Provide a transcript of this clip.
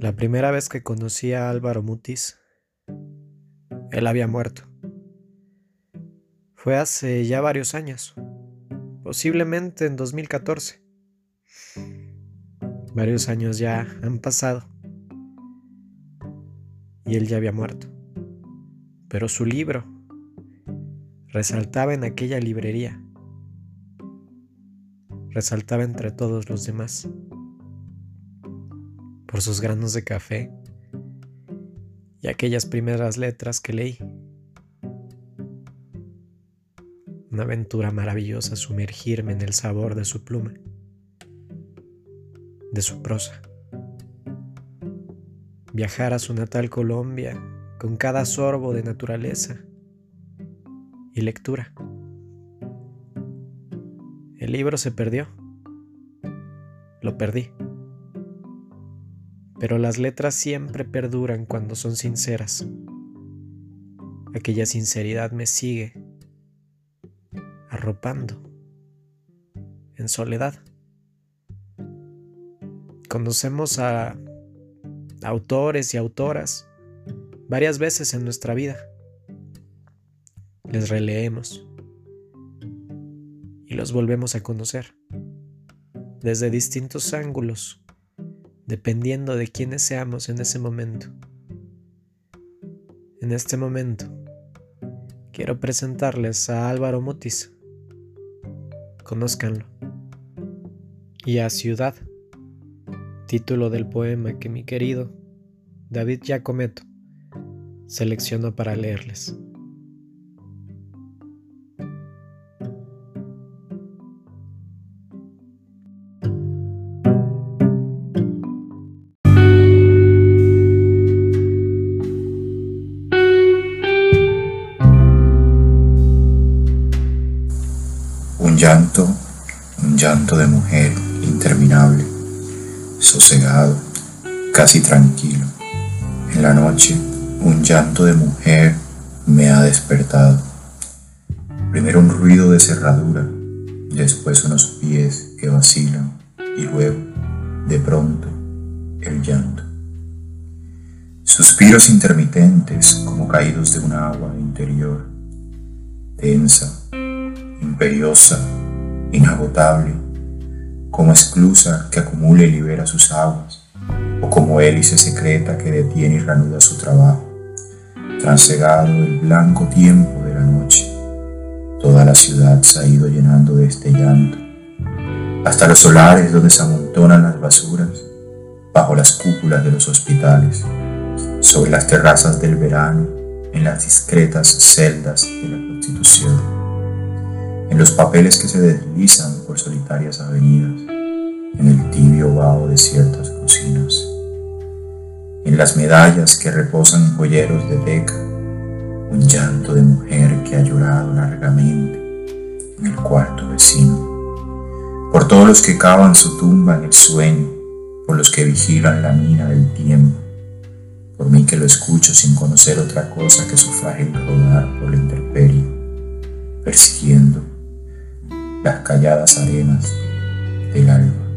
La primera vez que conocí a Álvaro Mutis, él había muerto. Fue hace ya varios años, posiblemente en 2014. Varios años ya han pasado y él ya había muerto. Pero su libro resaltaba en aquella librería, resaltaba entre todos los demás por sus granos de café y aquellas primeras letras que leí. Una aventura maravillosa sumergirme en el sabor de su pluma, de su prosa. Viajar a su natal Colombia con cada sorbo de naturaleza y lectura. El libro se perdió. Lo perdí pero las letras siempre perduran cuando son sinceras. Aquella sinceridad me sigue arropando en soledad. Conocemos a autores y autoras varias veces en nuestra vida. Les releemos y los volvemos a conocer desde distintos ángulos dependiendo de quiénes seamos en ese momento. En este momento, quiero presentarles a Álvaro Mutis. Conózcanlo. Y a Ciudad, título del poema que mi querido David Giacometto seleccionó para leerles. Llanto, un llanto de mujer interminable, sosegado, casi tranquilo. En la noche, un llanto de mujer me ha despertado. Primero un ruido de cerradura, después unos pies que vacilan y luego, de pronto, el llanto. Suspiros intermitentes como caídos de un agua interior, tensa, imperiosa, inagotable, como esclusa que acumula y libera sus aguas, o como hélice secreta que detiene y reanuda su trabajo, transegado el blanco tiempo de la noche. Toda la ciudad se ha ido llenando de este llanto, hasta los solares donde se amontonan las basuras, bajo las cúpulas de los hospitales, sobre las terrazas del verano, en las discretas celdas de la Constitución en los papeles que se deslizan por solitarias avenidas, en el tibio vaho de ciertas cocinas, en las medallas que reposan joyeros de teca, un llanto de mujer que ha llorado largamente en el cuarto vecino, por todos los que cavan su tumba en el sueño, por los que vigilan la mina del tiempo, por mí que lo escucho sin conocer otra cosa que su frágil rodar por la intemperie, persiguiendo las calladas arenas del alma.